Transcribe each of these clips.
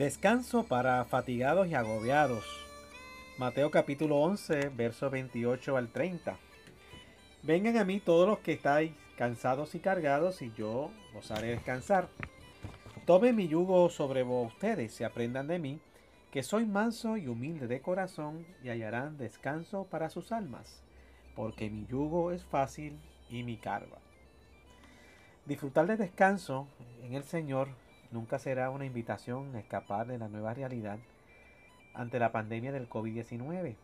Descanso para fatigados y agobiados. Mateo capítulo 11, versos 28 al 30. Vengan a mí todos los que estáis cansados y cargados y yo os haré descansar. Tomen mi yugo sobre ustedes y aprendan de mí, que soy manso y humilde de corazón y hallarán descanso para sus almas, porque mi yugo es fácil y mi carga. Disfrutar de descanso en el Señor nunca será una invitación a escapar de la nueva realidad ante la pandemia del COVID-19,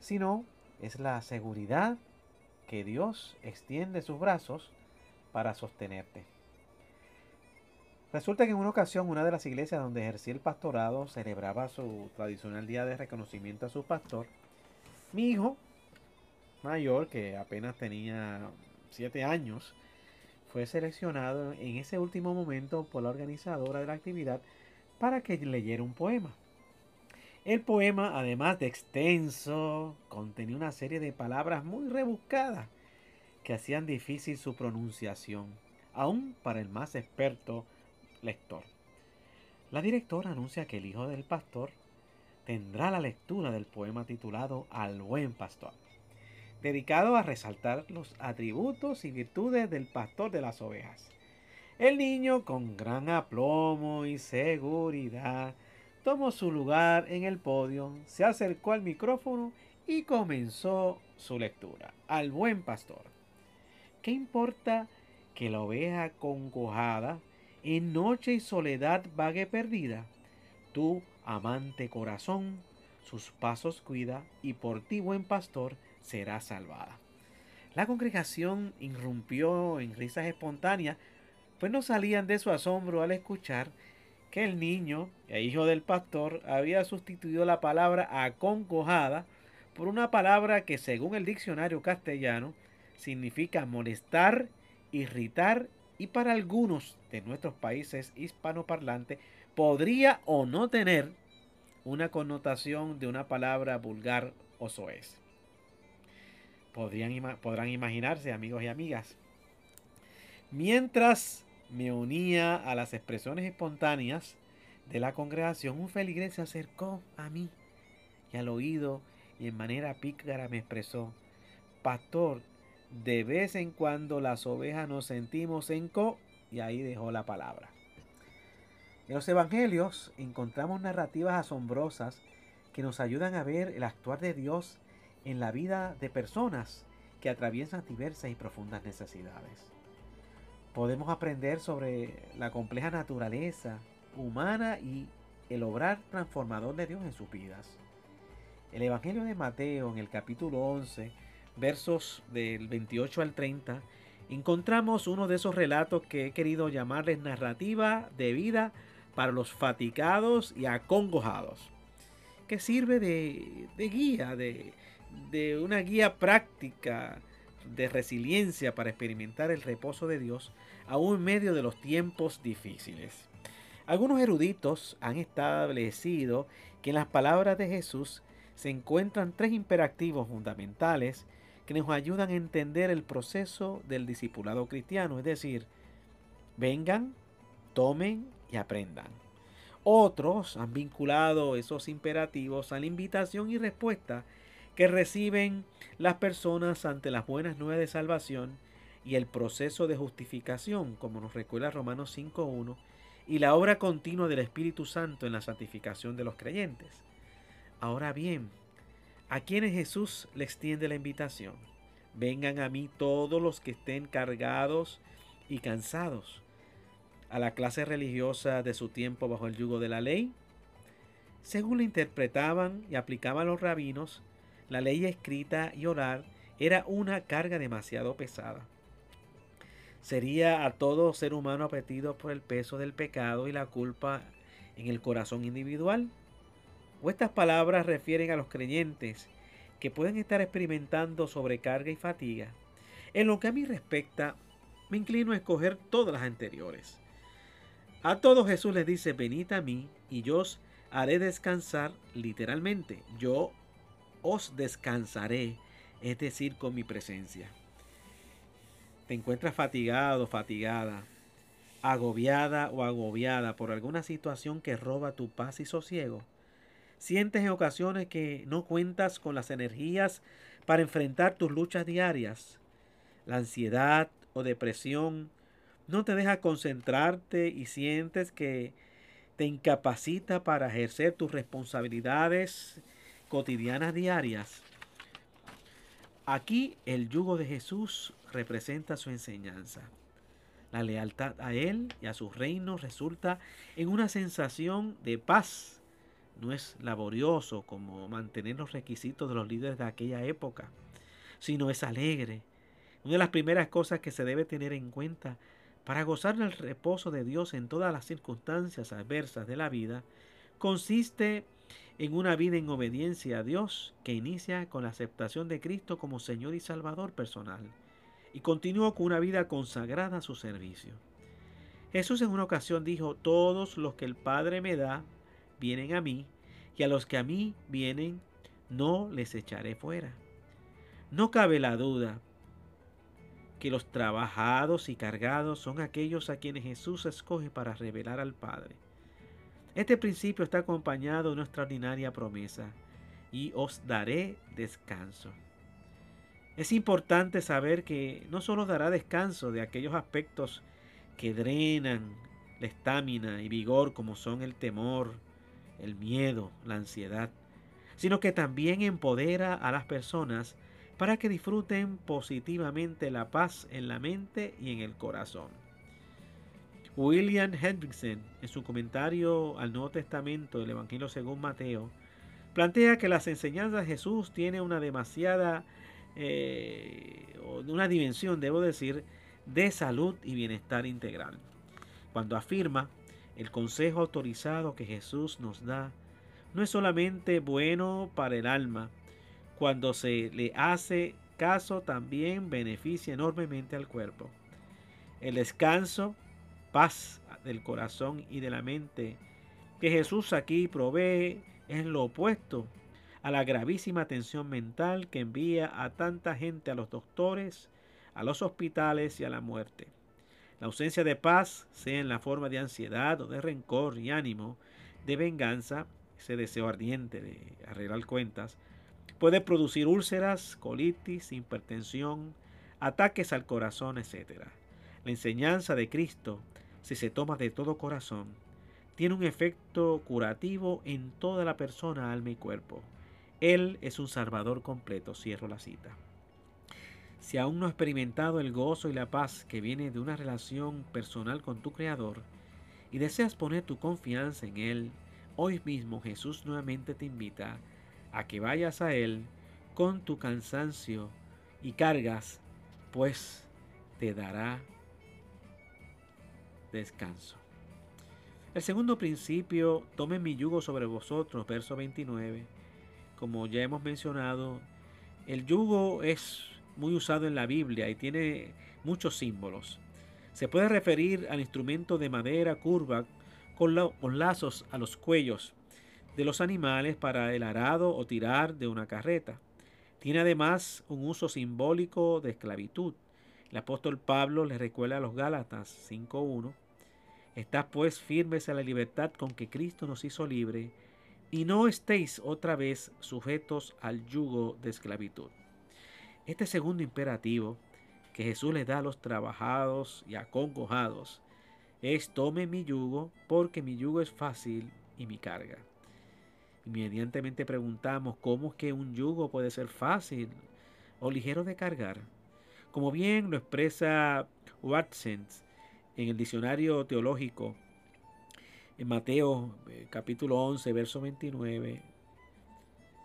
sino es la seguridad que Dios extiende sus brazos para sostenerte. Resulta que en una ocasión una de las iglesias donde ejercía el pastorado celebraba su tradicional día de reconocimiento a su pastor. Mi hijo mayor, que apenas tenía siete años, fue seleccionado en ese último momento por la organizadora de la actividad para que leyera un poema. El poema, además de extenso, contenía una serie de palabras muy rebuscadas que hacían difícil su pronunciación, aún para el más experto lector. La directora anuncia que el hijo del pastor tendrá la lectura del poema titulado Al buen pastor dedicado a resaltar los atributos y virtudes del pastor de las ovejas. El niño, con gran aplomo y seguridad, tomó su lugar en el podio, se acercó al micrófono y comenzó su lectura. Al buen pastor. ¿Qué importa que la oveja concojada en noche y soledad vague perdida? Tu amante corazón, sus pasos cuida y por ti, buen pastor, será salvada. La congregación irrumpió en risas espontáneas, pues no salían de su asombro al escuchar que el niño, el hijo del pastor, había sustituido la palabra aconcojada por una palabra que según el diccionario castellano significa molestar, irritar y para algunos de nuestros países hispanoparlantes podría o no tener una connotación de una palabra vulgar o soez podrán imaginarse, amigos y amigas. Mientras me unía a las expresiones espontáneas de la congregación, un feligres se acercó a mí y al oído y en manera pícara me expresó, Pastor, de vez en cuando las ovejas nos sentimos en co y ahí dejó la palabra. En los evangelios encontramos narrativas asombrosas que nos ayudan a ver el actuar de Dios en la vida de personas que atraviesan diversas y profundas necesidades. Podemos aprender sobre la compleja naturaleza humana y el obrar transformador de Dios en sus vidas. El Evangelio de Mateo en el capítulo 11, versos del 28 al 30, encontramos uno de esos relatos que he querido llamarles narrativa de vida para los fatigados y acongojados, que sirve de, de guía, de, de una guía práctica de resiliencia para experimentar el reposo de Dios aún en medio de los tiempos difíciles. Algunos eruditos han establecido que en las palabras de Jesús se encuentran tres imperativos fundamentales que nos ayudan a entender el proceso del discipulado cristiano, es decir, vengan, tomen y aprendan. Otros han vinculado esos imperativos a la invitación y respuesta que reciben las personas ante las buenas nuevas de salvación y el proceso de justificación, como nos recuerda Romanos 5.1, y la obra continua del Espíritu Santo en la santificación de los creyentes. Ahora bien, a quienes Jesús le extiende la invitación, vengan a mí todos los que estén cargados y cansados, a la clase religiosa de su tiempo bajo el yugo de la ley, según la interpretaban y aplicaban los rabinos, la ley escrita y orar era una carga demasiado pesada. Sería a todo ser humano apetido por el peso del pecado y la culpa en el corazón individual. O estas palabras refieren a los creyentes que pueden estar experimentando sobrecarga y fatiga. En lo que a mí respecta, me inclino a escoger todas las anteriores. A todos Jesús les dice, venid a mí y yo os haré descansar literalmente. Yo os descansaré, es decir, con mi presencia. Te encuentras fatigado, fatigada. agobiada o agobiada por alguna situación que roba tu paz y sosiego? ¿Sientes en ocasiones que no cuentas con las energías para enfrentar tus luchas diarias? La ansiedad o depresión no te deja concentrarte y sientes que te incapacita para ejercer tus responsabilidades cotidianas diarias. Aquí el yugo de Jesús representa su enseñanza. La lealtad a Él y a su reino resulta en una sensación de paz. No es laborioso como mantener los requisitos de los líderes de aquella época, sino es alegre. Una de las primeras cosas que se debe tener en cuenta para gozar del reposo de Dios en todas las circunstancias adversas de la vida consiste en una vida en obediencia a Dios que inicia con la aceptación de Cristo como Señor y Salvador personal y continúa con una vida consagrada a su servicio. Jesús en una ocasión dijo, todos los que el Padre me da vienen a mí, y a los que a mí vienen no les echaré fuera. No cabe la duda que los trabajados y cargados son aquellos a quienes Jesús escoge para revelar al Padre. Este principio está acompañado de una extraordinaria promesa, y os daré descanso. Es importante saber que no solo dará descanso de aquellos aspectos que drenan la estamina y vigor como son el temor, el miedo, la ansiedad, sino que también empodera a las personas para que disfruten positivamente la paz en la mente y en el corazón. William Hendrickson, en su comentario al Nuevo Testamento del Evangelio según Mateo, plantea que las enseñanzas de Jesús tienen una demasiada, eh, una dimensión, debo decir, de salud y bienestar integral. Cuando afirma el consejo autorizado que Jesús nos da, no es solamente bueno para el alma, cuando se le hace caso también beneficia enormemente al cuerpo. El descanso paz del corazón y de la mente que Jesús aquí provee es lo opuesto a la gravísima tensión mental que envía a tanta gente a los doctores, a los hospitales y a la muerte. La ausencia de paz, sea en la forma de ansiedad o de rencor y ánimo, de venganza, ese deseo ardiente de arreglar cuentas, puede producir úlceras, colitis, hipertensión, ataques al corazón, etc. La enseñanza de Cristo si se toma de todo corazón, tiene un efecto curativo en toda la persona, alma y cuerpo. Él es un salvador completo, cierro la cita. Si aún no has experimentado el gozo y la paz que viene de una relación personal con tu Creador y deseas poner tu confianza en Él, hoy mismo Jesús nuevamente te invita a que vayas a Él con tu cansancio y cargas, pues te dará descanso. El segundo principio, tomen mi yugo sobre vosotros, verso 29. Como ya hemos mencionado, el yugo es muy usado en la Biblia y tiene muchos símbolos. Se puede referir al instrumento de madera curva con, con lazos a los cuellos de los animales para el arado o tirar de una carreta. Tiene además un uso simbólico de esclavitud. El apóstol Pablo le recuerda a los Gálatas 5.1 Estad pues firmes a la libertad con que Cristo nos hizo libre, y no estéis otra vez sujetos al yugo de esclavitud. Este segundo imperativo que Jesús le da a los trabajados y acongojados es tome mi yugo porque mi yugo es fácil y mi carga. Inmediatamente preguntamos cómo es que un yugo puede ser fácil o ligero de cargar. Como bien lo expresa Watson en el diccionario teológico, en Mateo eh, capítulo 11, verso 29,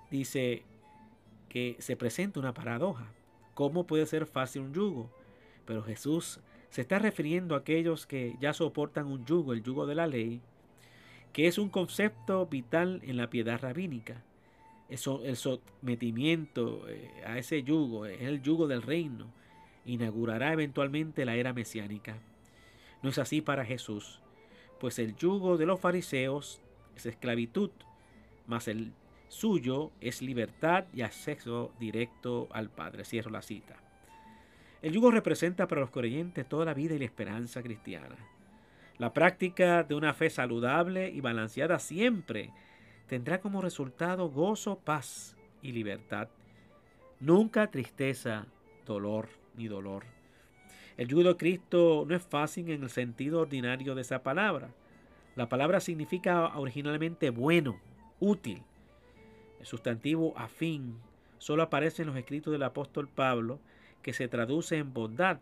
dice que se presenta una paradoja. ¿Cómo puede ser fácil un yugo? Pero Jesús se está refiriendo a aquellos que ya soportan un yugo, el yugo de la ley, que es un concepto vital en la piedad rabínica. El sometimiento eh, a ese yugo, es el yugo del reino, inaugurará eventualmente la era mesiánica. No es así para Jesús, pues el yugo de los fariseos es esclavitud, mas el suyo es libertad y acceso directo al Padre. Cierro la cita. El yugo representa para los creyentes toda la vida y la esperanza cristiana. La práctica de una fe saludable y balanceada siempre tendrá como resultado gozo, paz y libertad. Nunca tristeza, dolor ni dolor. El yugo Cristo no es fácil en el sentido ordinario de esa palabra. La palabra significa originalmente bueno, útil. El sustantivo afín solo aparece en los escritos del apóstol Pablo, que se traduce en bondad.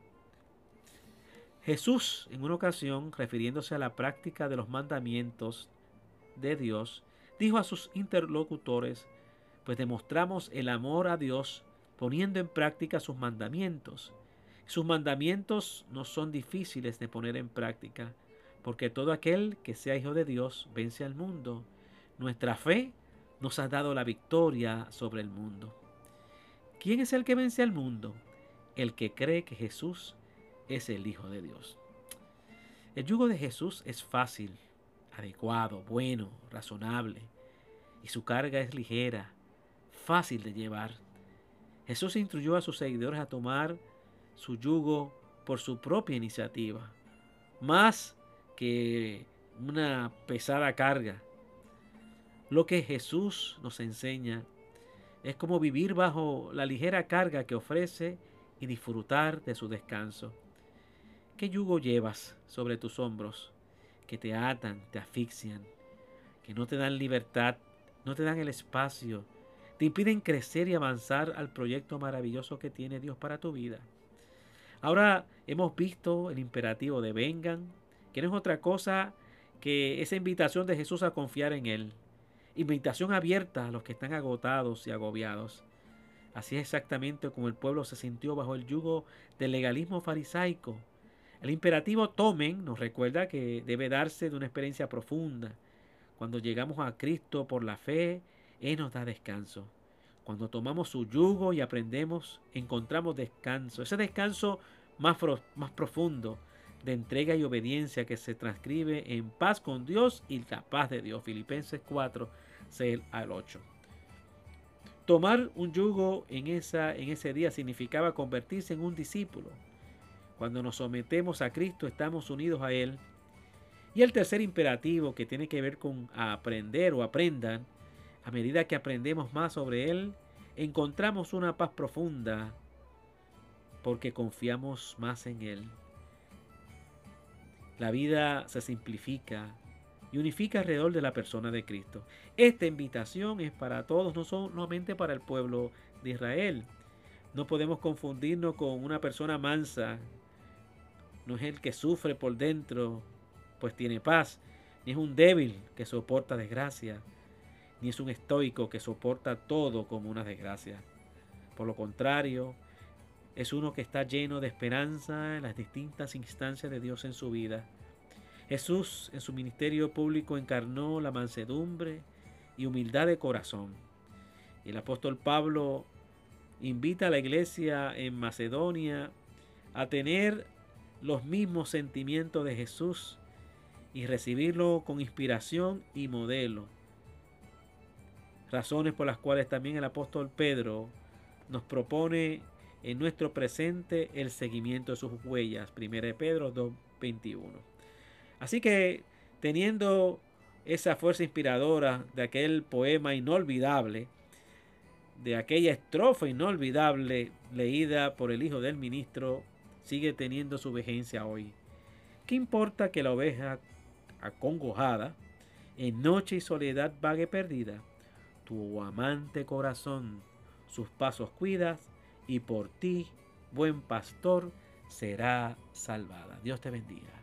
Jesús, en una ocasión, refiriéndose a la práctica de los mandamientos de Dios, dijo a sus interlocutores, pues demostramos el amor a Dios poniendo en práctica sus mandamientos. Sus mandamientos no son difíciles de poner en práctica, porque todo aquel que sea hijo de Dios vence al mundo. Nuestra fe nos ha dado la victoria sobre el mundo. ¿Quién es el que vence al mundo? El que cree que Jesús es el Hijo de Dios. El yugo de Jesús es fácil, adecuado, bueno, razonable, y su carga es ligera, fácil de llevar. Jesús instruyó a sus seguidores a tomar su yugo por su propia iniciativa, más que una pesada carga. Lo que Jesús nos enseña es como vivir bajo la ligera carga que ofrece y disfrutar de su descanso. ¿Qué yugo llevas sobre tus hombros que te atan, te asfixian, que no te dan libertad, no te dan el espacio, te impiden crecer y avanzar al proyecto maravilloso que tiene Dios para tu vida? Ahora hemos visto el imperativo de vengan, que no es otra cosa que esa invitación de Jesús a confiar en Él. Invitación abierta a los que están agotados y agobiados. Así es exactamente como el pueblo se sintió bajo el yugo del legalismo farisaico. El imperativo tomen nos recuerda que debe darse de una experiencia profunda. Cuando llegamos a Cristo por la fe, Él nos da descanso. Cuando tomamos su yugo y aprendemos, encontramos descanso. Ese descanso más, profundo de entrega y obediencia que se transcribe en paz con Dios y la paz de Dios. Filipenses 4, 6 al 8. Tomar un yugo en ese día significaba convertirse en un discípulo. Cuando nos sometemos a Cristo estamos unidos a Él. Y el tercer imperativo que tiene que ver con aprender o aprendan, a medida que aprendemos más sobre Él, encontramos una paz profunda porque confiamos más en Él. La vida se simplifica y unifica alrededor de la persona de Cristo. Esta invitación es para todos, no solamente para el pueblo de Israel. No podemos confundirnos con una persona mansa. No es el que sufre por dentro, pues tiene paz. Ni es un débil que soporta desgracia. Ni es un estoico que soporta todo como una desgracia. Por lo contrario, es uno que está lleno de esperanza en las distintas instancias de Dios en su vida. Jesús en su ministerio público encarnó la mansedumbre y humildad de corazón. El apóstol Pablo invita a la iglesia en Macedonia a tener los mismos sentimientos de Jesús y recibirlo con inspiración y modelo. Razones por las cuales también el apóstol Pedro nos propone en nuestro presente el seguimiento de sus huellas. 1 Pedro 2.21. Así que teniendo esa fuerza inspiradora de aquel poema inolvidable, de aquella estrofa inolvidable leída por el hijo del ministro, sigue teniendo su vigencia hoy. ¿Qué importa que la oveja acongojada en noche y soledad vague perdida? Tu amante corazón sus pasos cuidas y por ti, buen pastor, será salvada. Dios te bendiga.